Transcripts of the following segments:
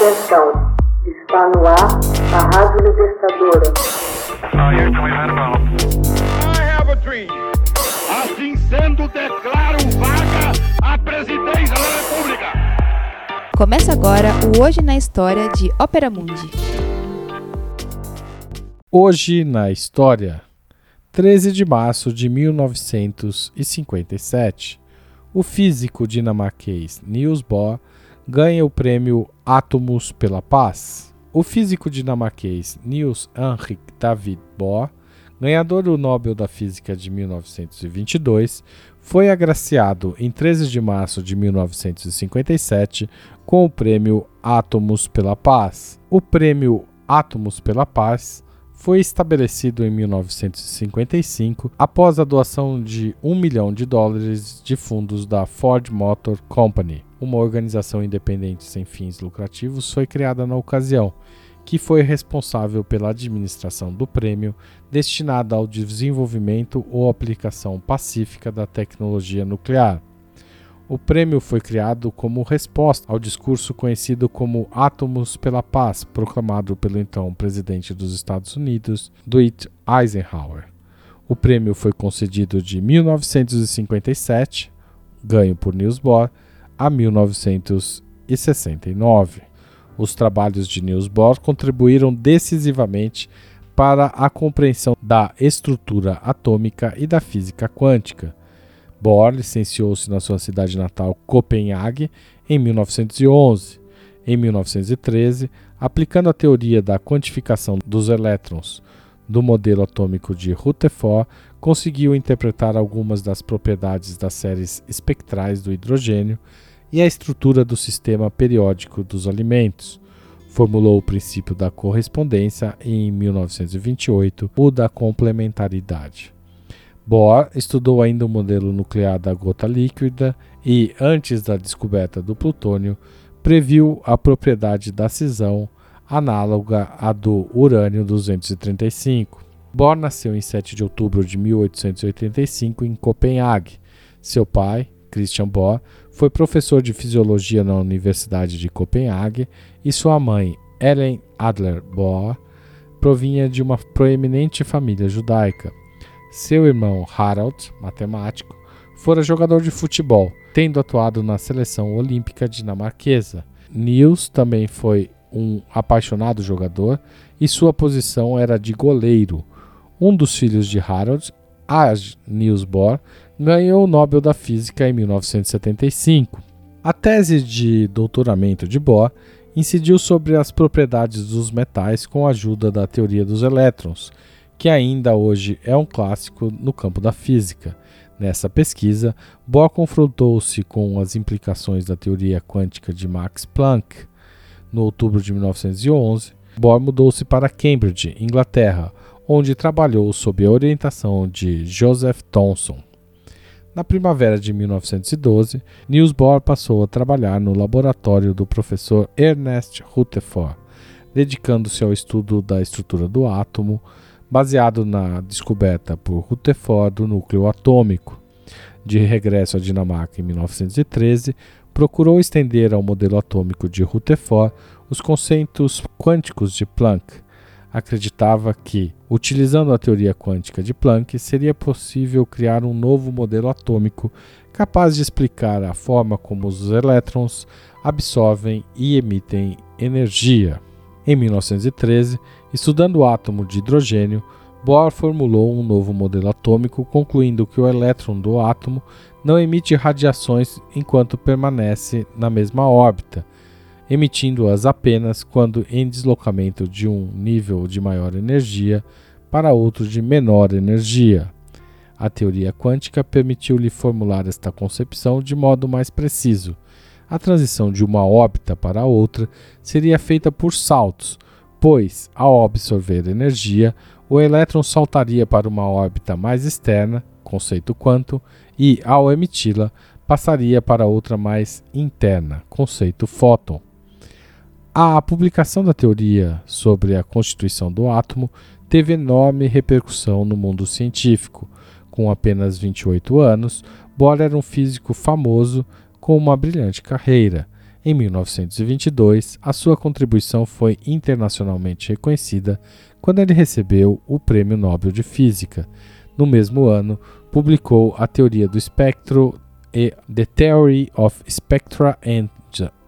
Atenção, está no ar a Rádio Libertadora. Assim sendo, declaro vaga a presidência da República. Começa agora o Hoje na História de Ópera Mundi. Hoje na História, 13 de março de 1957, o físico dinamarquês Niels Bohr ganha o prêmio Átomos pela Paz. O físico dinamarquês Niels Henrik David Bohr, ganhador do Nobel da Física de 1922, foi agraciado em 13 de março de 1957 com o prêmio Átomos pela Paz. O prêmio Átomos pela Paz foi estabelecido em 1955 após a doação de um milhão de dólares de fundos da Ford Motor Company. Uma organização independente sem fins lucrativos foi criada na ocasião, que foi responsável pela administração do prêmio destinado ao desenvolvimento ou aplicação pacífica da tecnologia nuclear. O prêmio foi criado como resposta ao discurso conhecido como Átomos pela Paz, proclamado pelo então presidente dos Estados Unidos, Dwight Eisenhower. O prêmio foi concedido de 1957, ganho por Niels Bohr, a 1969. Os trabalhos de Niels Bohr contribuíram decisivamente para a compreensão da estrutura atômica e da física quântica Bohr licenciou-se na sua cidade natal, Copenhague, em 1911. Em 1913, aplicando a teoria da quantificação dos elétrons do modelo atômico de Rutherford, conseguiu interpretar algumas das propriedades das séries espectrais do hidrogênio e a estrutura do sistema periódico dos alimentos. Formulou o princípio da correspondência e, em 1928, o da complementaridade. Bohr estudou ainda o modelo nuclear da gota líquida e, antes da descoberta do plutônio, previu a propriedade da cisão análoga à do urânio-235. Bohr nasceu em 7 de outubro de 1885 em Copenhague. Seu pai, Christian Bohr, foi professor de fisiologia na Universidade de Copenhague e sua mãe, Ellen Adler Bohr, provinha de uma proeminente família judaica. Seu irmão Harald, matemático, fora jogador de futebol, tendo atuado na seleção olímpica dinamarquesa. Niels também foi um apaixonado jogador e sua posição era de goleiro. Um dos filhos de Harald, Ag Niels Bohr, ganhou o Nobel da Física em 1975. A tese de doutoramento de Bohr incidiu sobre as propriedades dos metais com a ajuda da teoria dos elétrons que ainda hoje é um clássico no campo da física. Nessa pesquisa, Bohr confrontou-se com as implicações da teoria quântica de Max Planck. No outubro de 1911, Bohr mudou-se para Cambridge, Inglaterra, onde trabalhou sob a orientação de Joseph Thomson. Na primavera de 1912, Niels Bohr passou a trabalhar no laboratório do professor Ernest Rutherford, dedicando-se ao estudo da estrutura do átomo, baseado na descoberta por Rutherford do núcleo atômico. De regresso à Dinamarca em 1913, procurou estender ao modelo atômico de Rutherford os conceitos quânticos de Planck. Acreditava que, utilizando a teoria quântica de Planck, seria possível criar um novo modelo atômico capaz de explicar a forma como os elétrons absorvem e emitem energia. Em 1913, Estudando o átomo de hidrogênio, Bohr formulou um novo modelo atômico, concluindo que o elétron do átomo não emite radiações enquanto permanece na mesma órbita, emitindo-as apenas quando em deslocamento de um nível de maior energia para outro de menor energia. A teoria quântica permitiu-lhe formular esta concepção de modo mais preciso. A transição de uma órbita para outra seria feita por saltos pois, ao absorver energia, o elétron saltaria para uma órbita mais externa, conceito quanto, e, ao emiti-la, passaria para outra mais interna, conceito fóton. A publicação da teoria sobre a constituição do átomo teve enorme repercussão no mundo científico. Com apenas 28 anos, Bohr era um físico famoso com uma brilhante carreira. Em 1922, a sua contribuição foi internacionalmente reconhecida quando ele recebeu o Prêmio Nobel de Física. No mesmo ano, publicou a teoria do espectro e The Theory of Spectra and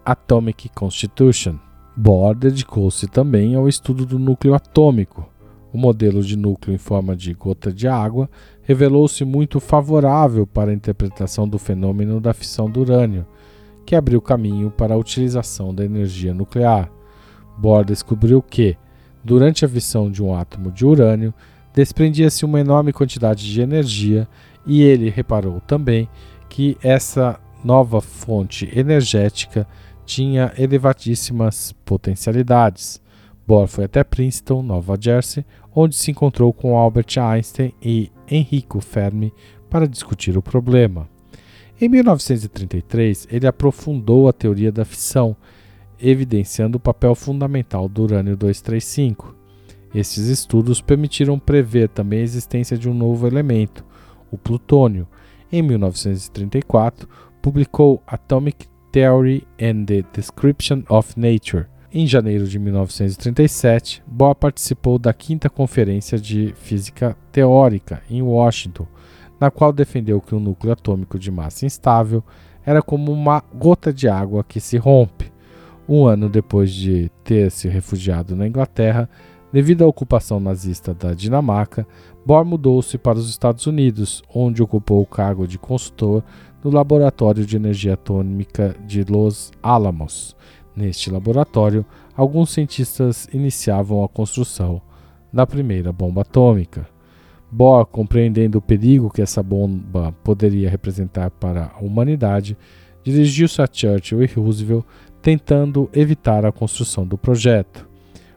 Atomic Constitution. Bohr dedicou-se também ao estudo do núcleo atômico. O modelo de núcleo em forma de gota de água revelou-se muito favorável para a interpretação do fenômeno da fissão do urânio, que abriu caminho para a utilização da energia nuclear. Bohr descobriu que, durante a fissão de um átomo de urânio, desprendia-se uma enorme quantidade de energia e ele reparou também que essa nova fonte energética tinha elevadíssimas potencialidades. Bohr foi até Princeton, Nova Jersey, onde se encontrou com Albert Einstein e Enrico Fermi para discutir o problema. Em 1933, ele aprofundou a teoria da fissão, evidenciando o papel fundamental do urânio 235. Estes estudos permitiram prever também a existência de um novo elemento, o plutônio. Em 1934, publicou Atomic Theory and the Description of Nature. Em janeiro de 1937, Bohr participou da quinta Conferência de Física Teórica em Washington, na qual defendeu que o núcleo atômico de massa instável era como uma gota de água que se rompe. Um ano depois de ter se refugiado na Inglaterra, devido à ocupação nazista da Dinamarca, Bohr mudou-se para os Estados Unidos, onde ocupou o cargo de consultor no Laboratório de Energia Atômica de Los Alamos. Neste laboratório, alguns cientistas iniciavam a construção da primeira bomba atômica. Bohr, compreendendo o perigo que essa bomba poderia representar para a humanidade, dirigiu-se a Churchill e Roosevelt tentando evitar a construção do projeto.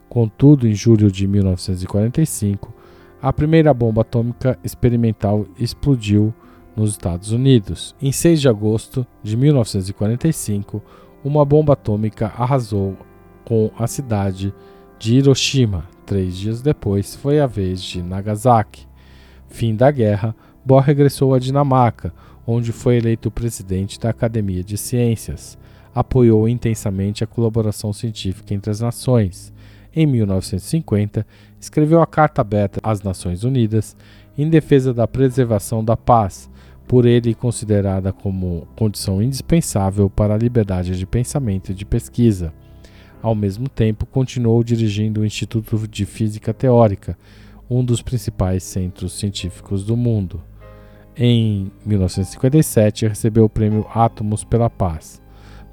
Contudo, em julho de 1945, a primeira bomba atômica experimental explodiu nos Estados Unidos. Em 6 de agosto de 1945, uma bomba atômica arrasou com a cidade de Hiroshima. Três dias depois, foi a vez de Nagasaki. Fim da guerra, Bohr regressou à Dinamarca, onde foi eleito presidente da Academia de Ciências. Apoiou intensamente a colaboração científica entre as nações. Em 1950, escreveu a Carta Aberta às Nações Unidas em defesa da preservação da paz, por ele considerada como condição indispensável para a liberdade de pensamento e de pesquisa. Ao mesmo tempo, continuou dirigindo o Instituto de Física Teórica, um dos principais centros científicos do mundo. Em 1957, recebeu o prêmio Átomos pela Paz.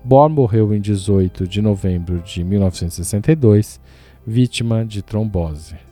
Bohr morreu em 18 de novembro de 1962, vítima de trombose.